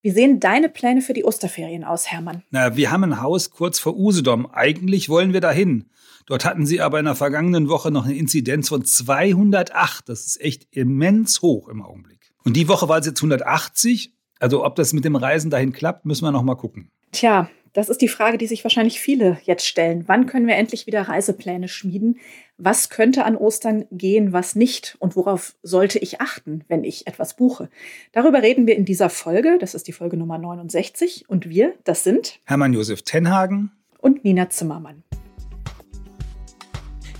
Wie sehen deine Pläne für die Osterferien aus, Hermann? Na, wir haben ein Haus kurz vor Usedom. Eigentlich wollen wir dahin. Dort hatten sie aber in der vergangenen Woche noch eine Inzidenz von 208. Das ist echt immens hoch im Augenblick. Und die Woche war es jetzt 180. Also ob das mit dem Reisen dahin klappt, müssen wir noch mal gucken. Tja, das ist die Frage, die sich wahrscheinlich viele jetzt stellen. Wann können wir endlich wieder Reisepläne schmieden? Was könnte an Ostern gehen, was nicht? Und worauf sollte ich achten, wenn ich etwas buche? Darüber reden wir in dieser Folge. Das ist die Folge Nummer 69. Und wir, das sind Hermann Josef Tenhagen und Nina Zimmermann.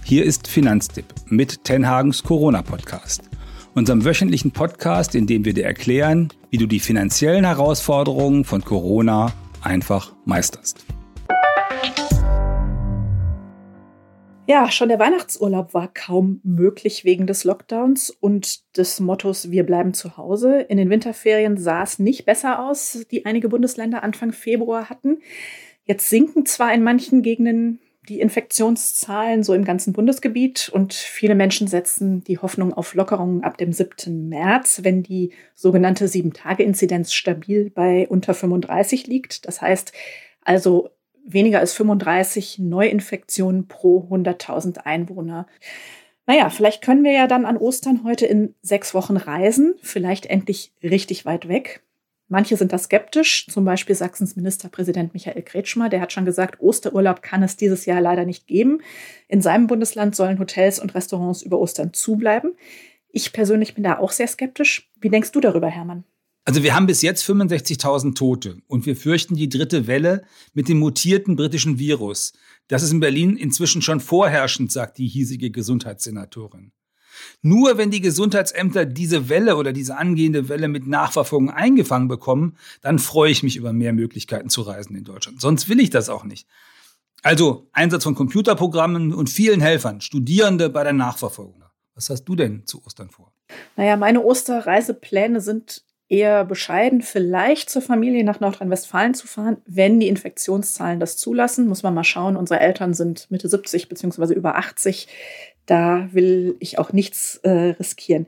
Hier ist Finanztipp mit Tenhagens Corona-Podcast. Unserem wöchentlichen Podcast, in dem wir dir erklären, wie du die finanziellen Herausforderungen von Corona einfach meisterst. Ja, schon der Weihnachtsurlaub war kaum möglich wegen des Lockdowns und des Mottos Wir bleiben zu Hause. In den Winterferien sah es nicht besser aus, die einige Bundesländer Anfang Februar hatten. Jetzt sinken zwar in manchen Gegenden die Infektionszahlen so im ganzen Bundesgebiet und viele Menschen setzen die Hoffnung auf Lockerungen ab dem 7. März, wenn die sogenannte 7-Tage-Inzidenz stabil bei unter 35 liegt. Das heißt also weniger als 35 Neuinfektionen pro 100.000 Einwohner. Naja, vielleicht können wir ja dann an Ostern heute in sechs Wochen reisen, vielleicht endlich richtig weit weg. Manche sind da skeptisch, zum Beispiel Sachsens Ministerpräsident Michael Kretschmer, der hat schon gesagt, Osterurlaub kann es dieses Jahr leider nicht geben. In seinem Bundesland sollen Hotels und Restaurants über Ostern zubleiben. Ich persönlich bin da auch sehr skeptisch. Wie denkst du darüber, Hermann? Also wir haben bis jetzt 65.000 Tote und wir fürchten die dritte Welle mit dem mutierten britischen Virus. Das ist in Berlin inzwischen schon vorherrschend, sagt die hiesige Gesundheitssenatorin. Nur wenn die Gesundheitsämter diese Welle oder diese angehende Welle mit Nachverfolgung eingefangen bekommen, dann freue ich mich über mehr Möglichkeiten zu reisen in Deutschland. Sonst will ich das auch nicht. Also Einsatz von Computerprogrammen und vielen Helfern, Studierende bei der Nachverfolgung. Was hast du denn zu Ostern vor? Naja, meine Osterreisepläne sind eher bescheiden, vielleicht zur Familie nach Nordrhein-Westfalen zu fahren, wenn die Infektionszahlen das zulassen. Muss man mal schauen. Unsere Eltern sind Mitte 70 beziehungsweise über 80. Da will ich auch nichts äh, riskieren.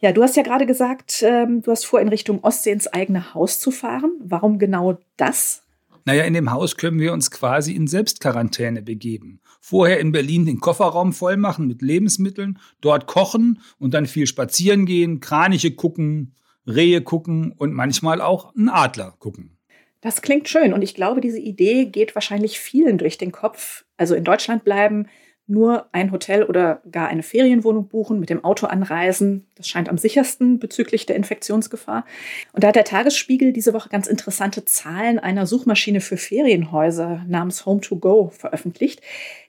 Ja, du hast ja gerade gesagt, ähm, du hast vor, in Richtung Ostsee ins eigene Haus zu fahren. Warum genau das? Naja, in dem Haus können wir uns quasi in Selbstquarantäne begeben. Vorher in Berlin den Kofferraum voll machen mit Lebensmitteln, dort kochen und dann viel spazieren gehen, Kraniche gucken, Rehe gucken und manchmal auch einen Adler gucken. Das klingt schön und ich glaube, diese Idee geht wahrscheinlich vielen durch den Kopf. Also in Deutschland bleiben, nur ein Hotel oder gar eine Ferienwohnung buchen, mit dem Auto anreisen. Das scheint am sichersten bezüglich der Infektionsgefahr. Und da hat der Tagesspiegel diese Woche ganz interessante Zahlen einer Suchmaschine für Ferienhäuser namens Home2Go veröffentlicht.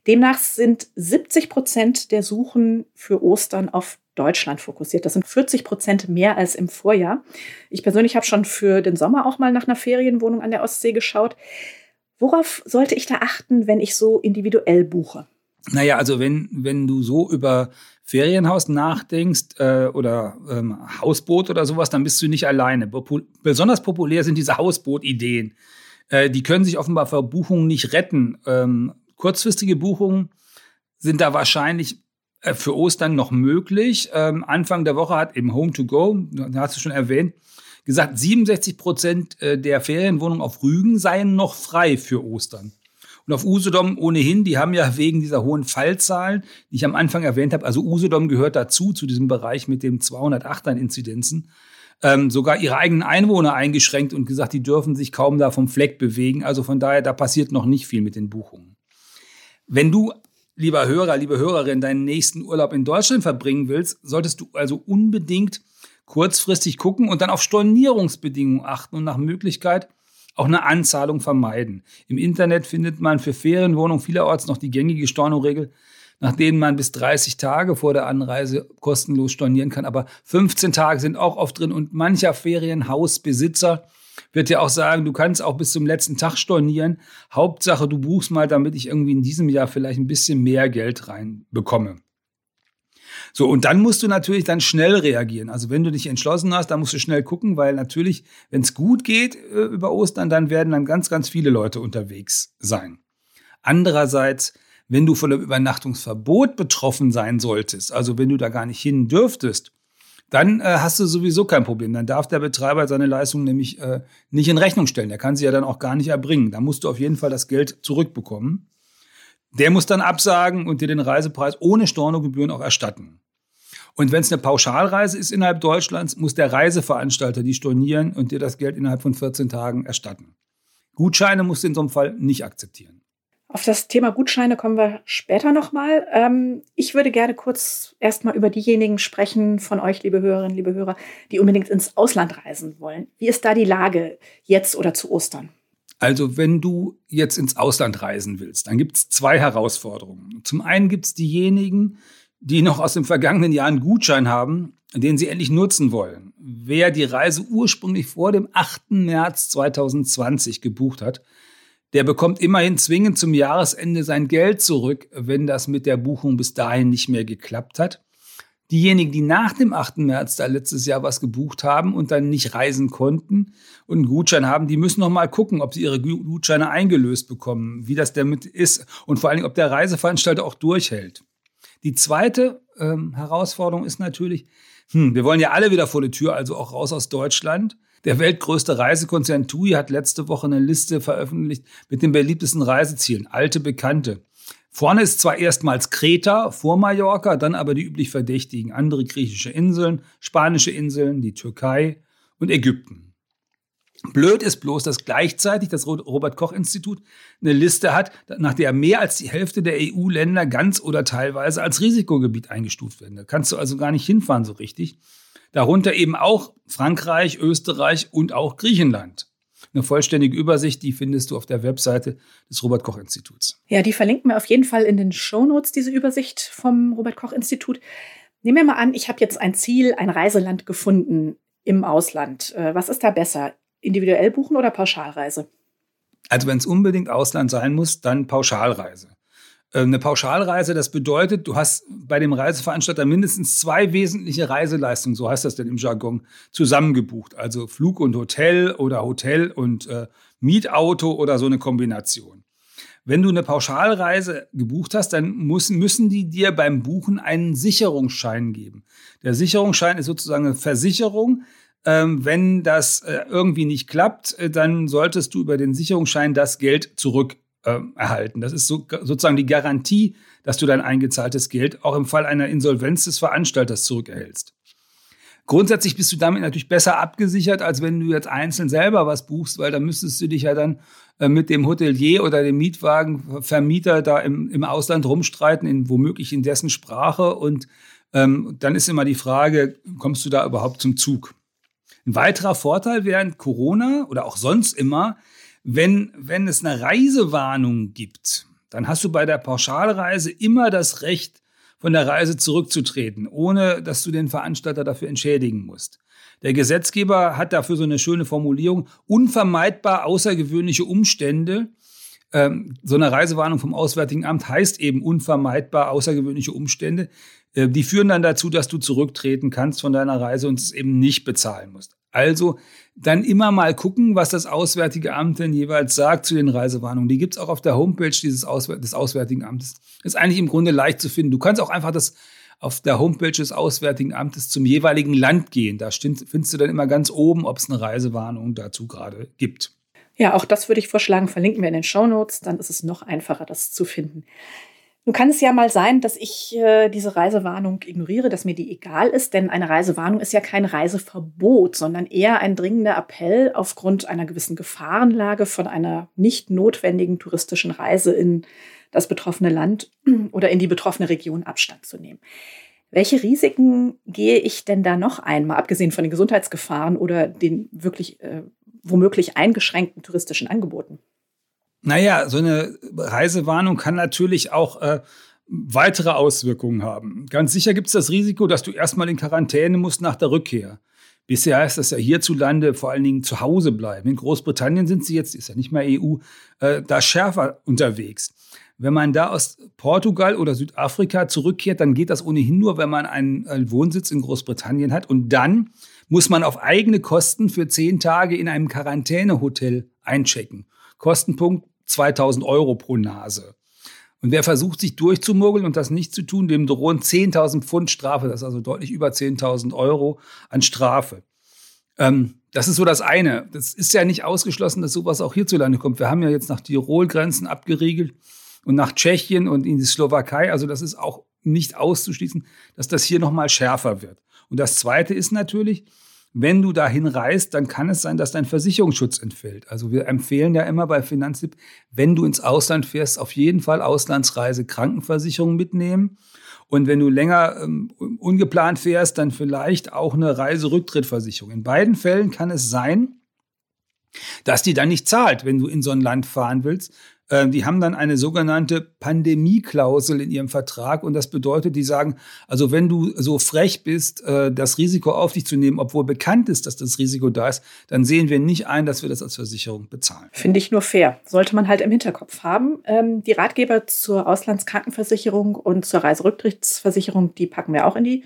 Demnach sind 70 Prozent der Suchen für Ostern auf Deutschland fokussiert. Das sind 40 Prozent mehr als im Vorjahr. Ich persönlich habe schon für den Sommer auch mal nach einer Ferienwohnung an der Ostsee geschaut. Worauf sollte ich da achten, wenn ich so individuell buche? Naja, also wenn, wenn du so über Ferienhaus nachdenkst äh, oder ähm, Hausboot oder sowas, dann bist du nicht alleine. Popul besonders populär sind diese Hausboot-Ideen. Äh, die können sich offenbar vor Buchungen nicht retten. Ähm, kurzfristige Buchungen sind da wahrscheinlich äh, für Ostern noch möglich. Ähm, Anfang der Woche hat im Home to Go, da hast du schon erwähnt, gesagt, 67 Prozent äh, der Ferienwohnungen auf Rügen seien noch frei für Ostern. Und auf Usedom ohnehin, die haben ja wegen dieser hohen Fallzahlen, die ich am Anfang erwähnt habe, also Usedom gehört dazu, zu diesem Bereich mit den 208 Inzidenzen, ähm, sogar ihre eigenen Einwohner eingeschränkt und gesagt, die dürfen sich kaum da vom Fleck bewegen. Also von daher, da passiert noch nicht viel mit den Buchungen. Wenn du, lieber Hörer, liebe Hörerin, deinen nächsten Urlaub in Deutschland verbringen willst, solltest du also unbedingt kurzfristig gucken und dann auf Stornierungsbedingungen achten und nach Möglichkeit auch eine Anzahlung vermeiden. Im Internet findet man für Ferienwohnungen vielerorts noch die gängige Stornoregel, nach denen man bis 30 Tage vor der Anreise kostenlos stornieren kann. Aber 15 Tage sind auch oft drin und mancher Ferienhausbesitzer wird ja auch sagen, du kannst auch bis zum letzten Tag stornieren. Hauptsache, du buchst mal, damit ich irgendwie in diesem Jahr vielleicht ein bisschen mehr Geld reinbekomme. So, und dann musst du natürlich dann schnell reagieren. Also wenn du dich entschlossen hast, dann musst du schnell gucken, weil natürlich, wenn es gut geht äh, über Ostern, dann werden dann ganz, ganz viele Leute unterwegs sein. Andererseits, wenn du von einem Übernachtungsverbot betroffen sein solltest, also wenn du da gar nicht hin dürftest, dann äh, hast du sowieso kein Problem. Dann darf der Betreiber seine Leistung nämlich äh, nicht in Rechnung stellen. Der kann sie ja dann auch gar nicht erbringen. Da musst du auf jeden Fall das Geld zurückbekommen. Der muss dann absagen und dir den Reisepreis ohne Stornogebühren auch erstatten. Und wenn es eine Pauschalreise ist innerhalb Deutschlands, muss der Reiseveranstalter die stornieren und dir das Geld innerhalb von 14 Tagen erstatten. Gutscheine musst du in so einem Fall nicht akzeptieren. Auf das Thema Gutscheine kommen wir später nochmal. Ähm, ich würde gerne kurz erstmal über diejenigen sprechen von euch, liebe Hörerinnen, liebe Hörer, die unbedingt ins Ausland reisen wollen. Wie ist da die Lage jetzt oder zu Ostern? Also wenn du jetzt ins Ausland reisen willst, dann gibt es zwei Herausforderungen. Zum einen gibt es diejenigen, die noch aus dem vergangenen Jahr einen Gutschein haben, den sie endlich nutzen wollen. Wer die Reise ursprünglich vor dem 8. März 2020 gebucht hat, der bekommt immerhin zwingend zum Jahresende sein Geld zurück, wenn das mit der Buchung bis dahin nicht mehr geklappt hat. Diejenigen, die nach dem 8. März da letztes Jahr was gebucht haben und dann nicht reisen konnten und einen Gutschein haben, die müssen noch mal gucken, ob sie ihre Gutscheine eingelöst bekommen, wie das damit ist und vor allen Dingen, ob der Reiseveranstalter auch durchhält. Die zweite ähm, Herausforderung ist natürlich, hm, wir wollen ja alle wieder vor die Tür, also auch raus aus Deutschland. Der weltgrößte Reisekonzern TUI hat letzte Woche eine Liste veröffentlicht mit den beliebtesten Reisezielen, alte Bekannte. Vorne ist zwar erstmals Kreta vor Mallorca, dann aber die üblich Verdächtigen, andere griechische Inseln, spanische Inseln, die Türkei und Ägypten. Blöd ist bloß, dass gleichzeitig das Robert Koch Institut eine Liste hat, nach der mehr als die Hälfte der EU-Länder ganz oder teilweise als Risikogebiet eingestuft werden. Da kannst du also gar nicht hinfahren so richtig. Darunter eben auch Frankreich, Österreich und auch Griechenland. Eine vollständige Übersicht, die findest du auf der Webseite des Robert Koch Instituts. Ja, die verlinken wir auf jeden Fall in den Show Notes, diese Übersicht vom Robert Koch Institut. Nehmen wir mal an, ich habe jetzt ein Ziel, ein Reiseland gefunden im Ausland. Äh, was ist da besser? Individuell buchen oder Pauschalreise? Also wenn es unbedingt Ausland sein muss, dann Pauschalreise. Äh, eine Pauschalreise, das bedeutet, du hast bei dem Reiseveranstalter mindestens zwei wesentliche Reiseleistungen, so heißt das denn im Jargon, zusammengebucht. Also Flug und Hotel oder Hotel und äh, Mietauto oder so eine Kombination. Wenn du eine Pauschalreise gebucht hast, dann muss, müssen die dir beim Buchen einen Sicherungsschein geben. Der Sicherungsschein ist sozusagen eine Versicherung. Ähm, wenn das äh, irgendwie nicht klappt, äh, dann solltest du über den Sicherungsschein das Geld zurück äh, erhalten. Das ist so, sozusagen die Garantie, dass du dein eingezahltes Geld auch im Fall einer Insolvenz des Veranstalters zurückerhältst. Grundsätzlich bist du damit natürlich besser abgesichert, als wenn du jetzt einzeln selber was buchst, weil da müsstest du dich ja dann äh, mit dem Hotelier oder dem Mietwagenvermieter da im, im Ausland rumstreiten, in, womöglich in dessen Sprache. Und ähm, dann ist immer die Frage, kommst du da überhaupt zum Zug? Ein weiterer Vorteil während Corona oder auch sonst immer, wenn, wenn es eine Reisewarnung gibt, dann hast du bei der Pauschalreise immer das Recht, von der Reise zurückzutreten, ohne dass du den Veranstalter dafür entschädigen musst. Der Gesetzgeber hat dafür so eine schöne Formulierung, unvermeidbar außergewöhnliche Umstände. Ähm, so eine Reisewarnung vom Auswärtigen Amt heißt eben unvermeidbar außergewöhnliche Umstände. Äh, die führen dann dazu, dass du zurücktreten kannst von deiner Reise und es eben nicht bezahlen musst. Also dann immer mal gucken, was das Auswärtige Amt denn jeweils sagt zu den Reisewarnungen. Die gibt es auch auf der Homepage dieses Auswär des Auswärtigen Amtes. Ist eigentlich im Grunde leicht zu finden. Du kannst auch einfach das auf der Homepage des Auswärtigen Amtes zum jeweiligen Land gehen. Da findest du dann immer ganz oben, ob es eine Reisewarnung dazu gerade gibt. Ja, auch das würde ich vorschlagen, verlinken wir in den Show Notes, dann ist es noch einfacher, das zu finden. Nun kann es ja mal sein, dass ich äh, diese Reisewarnung ignoriere, dass mir die egal ist, denn eine Reisewarnung ist ja kein Reiseverbot, sondern eher ein dringender Appell aufgrund einer gewissen Gefahrenlage von einer nicht notwendigen touristischen Reise in das betroffene Land oder in die betroffene Region Abstand zu nehmen. Welche Risiken gehe ich denn da noch ein, mal abgesehen von den Gesundheitsgefahren oder den wirklich äh, womöglich eingeschränkten touristischen Angeboten? Naja, so eine Reisewarnung kann natürlich auch äh, weitere Auswirkungen haben. Ganz sicher gibt es das Risiko, dass du erstmal in Quarantäne musst nach der Rückkehr. Bisher heißt das ja hierzulande vor allen Dingen zu Hause bleiben. In Großbritannien sind sie jetzt, ist ja nicht mehr EU, äh, da schärfer unterwegs. Wenn man da aus Portugal oder Südafrika zurückkehrt, dann geht das ohnehin nur, wenn man einen Wohnsitz in Großbritannien hat. Und dann muss man auf eigene Kosten für zehn Tage in einem Quarantänehotel einchecken. Kostenpunkt 2000 Euro pro Nase. Und wer versucht, sich durchzumurgeln und das nicht zu tun, dem drohen 10.000 Pfund Strafe, das ist also deutlich über 10.000 Euro an Strafe. Ähm, das ist so das eine. Das ist ja nicht ausgeschlossen, dass sowas auch hierzulande kommt. Wir haben ja jetzt nach Tirol Grenzen abgeriegelt und nach Tschechien und in die Slowakei. Also das ist auch nicht auszuschließen, dass das hier nochmal schärfer wird. Und das Zweite ist natürlich, wenn du dahin reist, dann kann es sein, dass dein Versicherungsschutz entfällt. Also wir empfehlen ja immer bei Finanztipp, wenn du ins Ausland fährst, auf jeden Fall Auslandsreise Krankenversicherung mitnehmen. Und wenn du länger ähm, ungeplant fährst, dann vielleicht auch eine Reiserücktrittversicherung. In beiden Fällen kann es sein, dass die dann nicht zahlt, wenn du in so ein Land fahren willst, die haben dann eine sogenannte Pandemieklausel in ihrem Vertrag und das bedeutet, die sagen, also wenn du so frech bist, äh, das Risiko auf dich zu nehmen, obwohl bekannt ist, dass das Risiko da ist, dann sehen wir nicht ein, dass wir das als Versicherung bezahlen. Finde ich nur fair. Sollte man halt im Hinterkopf haben. Ähm, die Ratgeber zur Auslandskrankenversicherung und zur Reiserücktrittsversicherung, die packen wir auch in die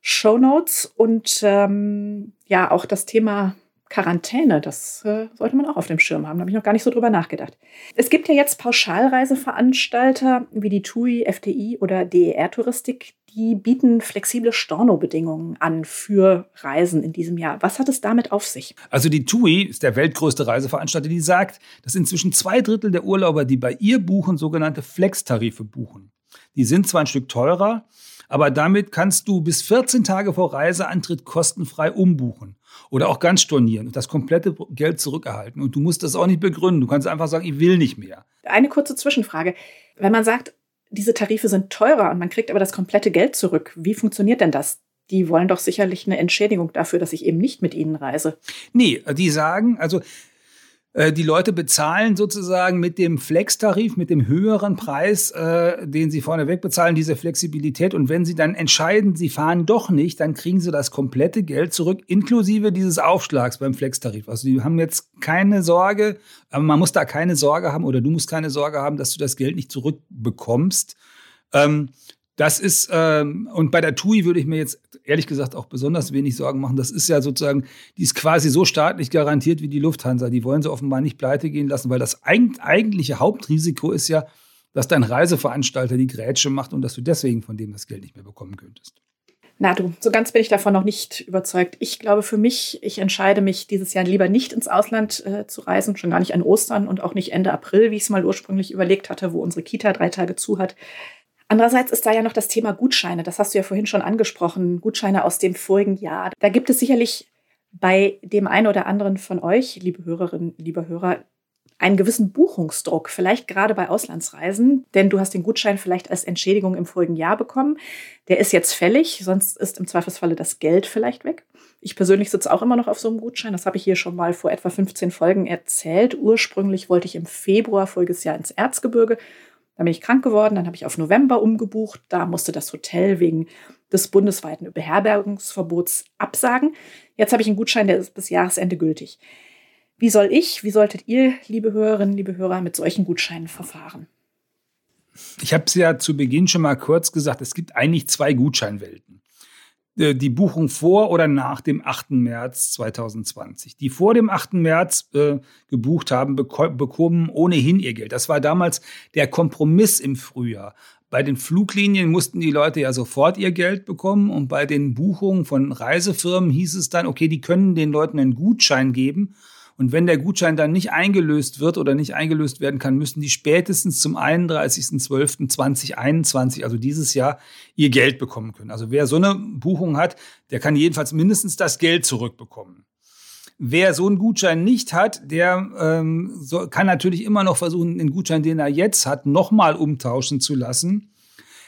Show Notes und ähm, ja, auch das Thema Quarantäne, das äh, sollte man auch auf dem Schirm haben. Da habe ich noch gar nicht so drüber nachgedacht. Es gibt ja jetzt Pauschalreiseveranstalter wie die TUI, FTI oder DER Touristik, die bieten flexible Stornobedingungen an für Reisen in diesem Jahr. Was hat es damit auf sich? Also die TUI ist der weltgrößte Reiseveranstalter, die sagt, dass inzwischen zwei Drittel der Urlauber, die bei ihr buchen, sogenannte Flex-Tarife buchen. Die sind zwar ein Stück teurer, aber damit kannst du bis 14 Tage vor Reiseantritt kostenfrei umbuchen oder auch ganz stornieren und das komplette Geld zurückerhalten. Und du musst das auch nicht begründen. Du kannst einfach sagen, ich will nicht mehr. Eine kurze Zwischenfrage. Wenn man sagt, diese Tarife sind teurer und man kriegt aber das komplette Geld zurück, wie funktioniert denn das? Die wollen doch sicherlich eine Entschädigung dafür, dass ich eben nicht mit ihnen reise. Nee, die sagen, also die Leute bezahlen sozusagen mit dem Flex-Tarif, mit dem höheren Preis, äh, den sie vorneweg bezahlen, diese Flexibilität. Und wenn sie dann entscheiden, sie fahren doch nicht, dann kriegen sie das komplette Geld zurück, inklusive dieses Aufschlags beim Flex-Tarif. Also die haben jetzt keine Sorge, aber man muss da keine Sorge haben oder du musst keine Sorge haben, dass du das Geld nicht zurückbekommst. Ähm, das ist, ähm, und bei der TUI würde ich mir jetzt ehrlich gesagt auch besonders wenig Sorgen machen. Das ist ja sozusagen, die ist quasi so staatlich garantiert wie die Lufthansa. Die wollen sie offenbar nicht pleite gehen lassen, weil das eigentliche Hauptrisiko ist ja, dass dein Reiseveranstalter die Grätsche macht und dass du deswegen von dem das Geld nicht mehr bekommen könntest. Na du, so ganz bin ich davon noch nicht überzeugt. Ich glaube für mich, ich entscheide mich dieses Jahr lieber nicht ins Ausland äh, zu reisen, schon gar nicht an Ostern und auch nicht Ende April, wie ich es mal ursprünglich überlegt hatte, wo unsere Kita drei Tage zu hat. Andererseits ist da ja noch das Thema Gutscheine. Das hast du ja vorhin schon angesprochen. Gutscheine aus dem vorigen Jahr. Da gibt es sicherlich bei dem einen oder anderen von euch, liebe Hörerinnen, liebe Hörer, einen gewissen Buchungsdruck, vielleicht gerade bei Auslandsreisen, denn du hast den Gutschein vielleicht als Entschädigung im vorigen Jahr bekommen. Der ist jetzt fällig, sonst ist im Zweifelsfalle das Geld vielleicht weg. Ich persönlich sitze auch immer noch auf so einem Gutschein. Das habe ich hier schon mal vor etwa 15 Folgen erzählt. Ursprünglich wollte ich im Februar voriges Jahr ins Erzgebirge dann bin ich krank geworden, dann habe ich auf November umgebucht. Da musste das Hotel wegen des bundesweiten Beherbergungsverbots absagen. Jetzt habe ich einen Gutschein, der ist bis Jahresende gültig. Wie soll ich, wie solltet ihr, liebe Hörerinnen, liebe Hörer, mit solchen Gutscheinen verfahren? Ich habe es ja zu Beginn schon mal kurz gesagt, es gibt eigentlich zwei Gutscheinwelten. Äh, die Buchung vor oder nach dem 8. März 2020. Die vor dem 8. März äh, gebucht haben, bekommen ohnehin ihr Geld. Das war damals der Kompromiss im Frühjahr. Bei den Fluglinien mussten die Leute ja sofort ihr Geld bekommen und bei den Buchungen von Reisefirmen hieß es dann, okay, die können den Leuten einen Gutschein geben und wenn der Gutschein dann nicht eingelöst wird oder nicht eingelöst werden kann, müssen die spätestens zum 31.12.2021, also dieses Jahr, ihr Geld bekommen können. Also wer so eine Buchung hat, der kann jedenfalls mindestens das Geld zurückbekommen. Wer so einen Gutschein nicht hat, der ähm, so, kann natürlich immer noch versuchen, den Gutschein, den er jetzt hat, nochmal umtauschen zu lassen.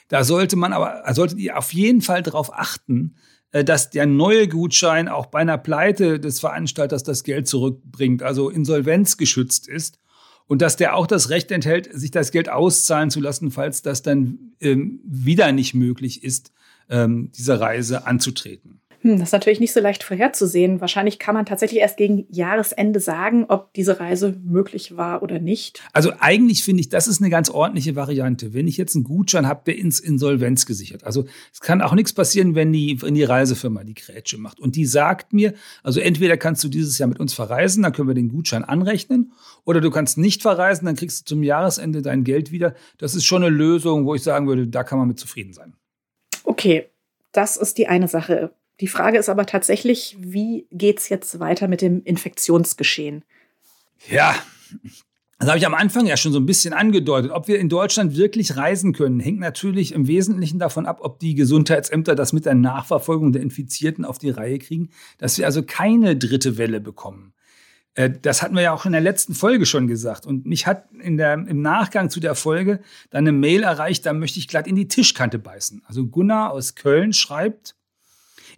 Da sollte man aber, solltet ihr auf jeden Fall darauf achten, dass der neue Gutschein auch bei einer Pleite des Veranstalters das Geld zurückbringt, also insolvenzgeschützt ist. Und dass der auch das Recht enthält, sich das Geld auszahlen zu lassen, falls das dann ähm, wieder nicht möglich ist, ähm, diese Reise anzutreten. Hm, das ist natürlich nicht so leicht vorherzusehen. Wahrscheinlich kann man tatsächlich erst gegen Jahresende sagen, ob diese Reise möglich war oder nicht. Also eigentlich finde ich, das ist eine ganz ordentliche Variante. Wenn ich jetzt einen Gutschein habe, der ins Insolvenz gesichert. Also es kann auch nichts passieren, wenn die, wenn die Reisefirma die Grätsche macht. Und die sagt mir, also entweder kannst du dieses Jahr mit uns verreisen, dann können wir den Gutschein anrechnen, oder du kannst nicht verreisen, dann kriegst du zum Jahresende dein Geld wieder. Das ist schon eine Lösung, wo ich sagen würde, da kann man mit zufrieden sein. Okay, das ist die eine Sache. Die Frage ist aber tatsächlich, wie geht es jetzt weiter mit dem Infektionsgeschehen? Ja, das habe ich am Anfang ja schon so ein bisschen angedeutet. Ob wir in Deutschland wirklich reisen können, hängt natürlich im Wesentlichen davon ab, ob die Gesundheitsämter das mit der Nachverfolgung der Infizierten auf die Reihe kriegen, dass wir also keine dritte Welle bekommen. Äh, das hatten wir ja auch in der letzten Folge schon gesagt. Und mich hat in der, im Nachgang zu der Folge dann eine Mail erreicht, da möchte ich glatt in die Tischkante beißen. Also Gunnar aus Köln schreibt,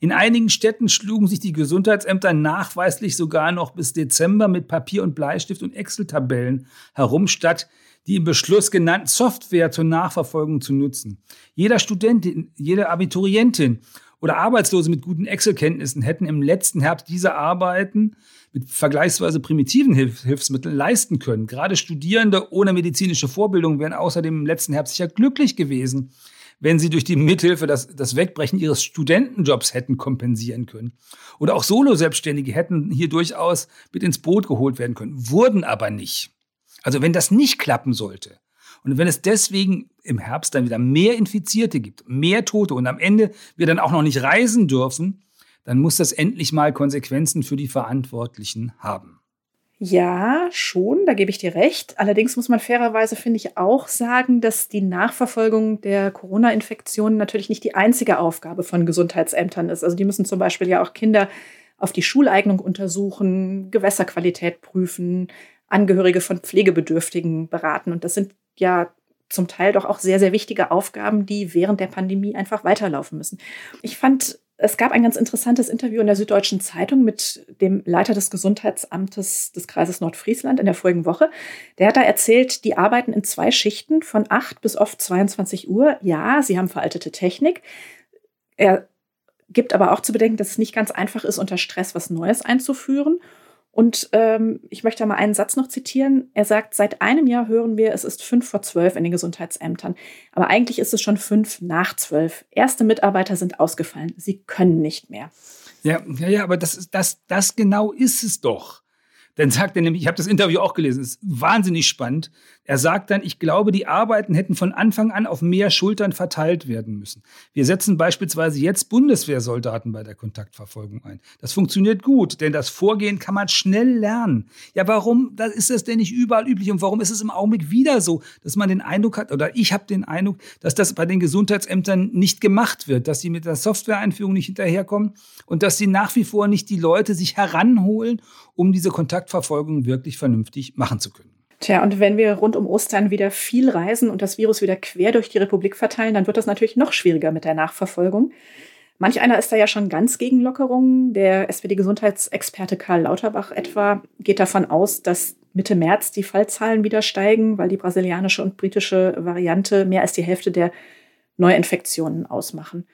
in einigen Städten schlugen sich die Gesundheitsämter nachweislich sogar noch bis Dezember mit Papier und Bleistift und Excel-Tabellen herum, statt die im Beschluss genannten Software zur Nachverfolgung zu nutzen. Jeder Studentin, jede Abiturientin oder Arbeitslose mit guten Excel-Kenntnissen hätten im letzten Herbst diese Arbeiten mit vergleichsweise primitiven Hilf Hilfsmitteln leisten können. Gerade Studierende ohne medizinische Vorbildung wären außerdem im letzten Herbst sicher glücklich gewesen, wenn sie durch die Mithilfe das, das Wegbrechen ihres Studentenjobs hätten kompensieren können. Oder auch Solo-Selbstständige hätten hier durchaus mit ins Boot geholt werden können, wurden aber nicht. Also wenn das nicht klappen sollte und wenn es deswegen im Herbst dann wieder mehr Infizierte gibt, mehr Tote und am Ende wir dann auch noch nicht reisen dürfen, dann muss das endlich mal Konsequenzen für die Verantwortlichen haben. Ja, schon, da gebe ich dir recht. Allerdings muss man fairerweise, finde ich, auch sagen, dass die Nachverfolgung der Corona-Infektionen natürlich nicht die einzige Aufgabe von Gesundheitsämtern ist. Also die müssen zum Beispiel ja auch Kinder auf die Schuleignung untersuchen, Gewässerqualität prüfen, Angehörige von Pflegebedürftigen beraten. Und das sind ja zum Teil doch auch sehr, sehr wichtige Aufgaben, die während der Pandemie einfach weiterlaufen müssen. Ich fand es gab ein ganz interessantes Interview in der Süddeutschen Zeitung mit dem Leiter des Gesundheitsamtes des Kreises Nordfriesland in der vorigen Woche. Der hat da erzählt, die arbeiten in zwei Schichten von 8 bis oft 22 Uhr. Ja, sie haben veraltete Technik. Er gibt aber auch zu bedenken, dass es nicht ganz einfach ist, unter Stress was Neues einzuführen. Und ähm, ich möchte mal einen Satz noch zitieren. Er sagt, seit einem Jahr hören wir, es ist fünf vor zwölf in den Gesundheitsämtern. Aber eigentlich ist es schon fünf nach zwölf. Erste Mitarbeiter sind ausgefallen. Sie können nicht mehr. Ja, ja, ja aber das, das, das genau ist es doch. Dann sagt er nämlich, ich habe das Interview auch gelesen, ist wahnsinnig spannend. Er sagt dann, ich glaube, die Arbeiten hätten von Anfang an auf mehr Schultern verteilt werden müssen. Wir setzen beispielsweise jetzt Bundeswehrsoldaten bei der Kontaktverfolgung ein. Das funktioniert gut, denn das Vorgehen kann man schnell lernen. Ja, warum ist das denn nicht überall üblich und warum ist es im Augenblick wieder so, dass man den Eindruck hat, oder ich habe den Eindruck, dass das bei den Gesundheitsämtern nicht gemacht wird, dass sie mit der Softwareeinführung nicht hinterherkommen und dass sie nach wie vor nicht die Leute sich heranholen, um diese Kontaktverfolgung wirklich vernünftig machen zu können. Tja, und wenn wir rund um Ostern wieder viel reisen und das Virus wieder quer durch die Republik verteilen, dann wird das natürlich noch schwieriger mit der Nachverfolgung. Manch einer ist da ja schon ganz gegen Lockerungen. Der SPD-Gesundheitsexperte Karl Lauterbach etwa geht davon aus, dass Mitte März die Fallzahlen wieder steigen, weil die brasilianische und britische Variante mehr als die Hälfte der Neuinfektionen ausmachen.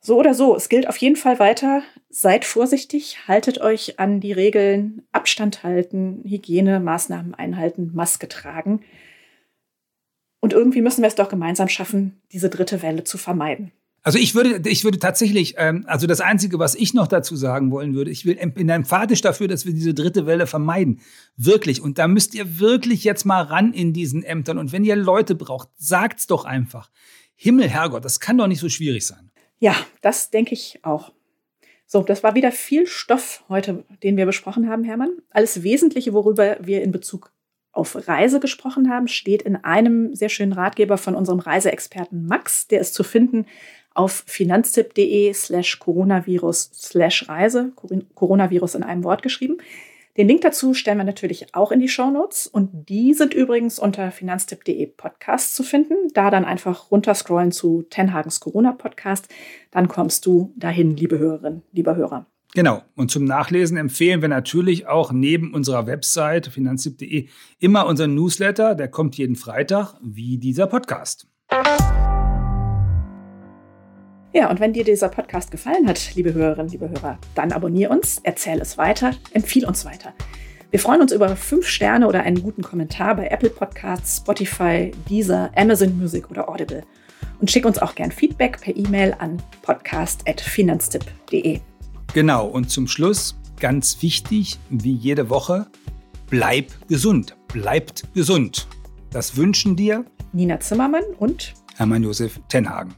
So oder so, es gilt auf jeden Fall weiter. Seid vorsichtig, haltet euch an die Regeln, Abstand halten, Hygienemaßnahmen einhalten, Maske tragen. Und irgendwie müssen wir es doch gemeinsam schaffen, diese dritte Welle zu vermeiden. Also ich würde, ich würde tatsächlich, ähm, also das Einzige, was ich noch dazu sagen wollen würde, ich will, bin emphatisch dafür, dass wir diese dritte Welle vermeiden. Wirklich. Und da müsst ihr wirklich jetzt mal ran in diesen Ämtern. Und wenn ihr Leute braucht, sagt's doch einfach. Himmel, Herrgott, das kann doch nicht so schwierig sein. Ja, das denke ich auch. So, das war wieder viel Stoff heute, den wir besprochen haben, Hermann. Alles Wesentliche, worüber wir in Bezug auf Reise gesprochen haben, steht in einem sehr schönen Ratgeber von unserem Reiseexperten Max. Der ist zu finden auf finanztipp.de slash coronavirus slash Reise, Coronavirus in einem Wort geschrieben. Den Link dazu stellen wir natürlich auch in die Show Notes und die sind übrigens unter finanztipp.de Podcast zu finden. Da dann einfach runterscrollen zu Tenhagens Corona Podcast, dann kommst du dahin, liebe Hörerinnen, lieber Hörer. Genau. Und zum Nachlesen empfehlen wir natürlich auch neben unserer Website finanztipp.de immer unseren Newsletter. Der kommt jeden Freitag, wie dieser Podcast. Ja, und wenn dir dieser Podcast gefallen hat, liebe Hörerinnen, liebe Hörer, dann abonniere uns, erzähle es weiter, empfiehl uns weiter. Wir freuen uns über fünf Sterne oder einen guten Kommentar bei Apple Podcasts, Spotify, Deezer, Amazon Music oder Audible. Und schick uns auch gern Feedback per E-Mail an podcast.finanztipp.de. Genau, und zum Schluss ganz wichtig, wie jede Woche, bleib gesund, bleibt gesund. Das wünschen dir Nina Zimmermann und Hermann Josef Tenhagen.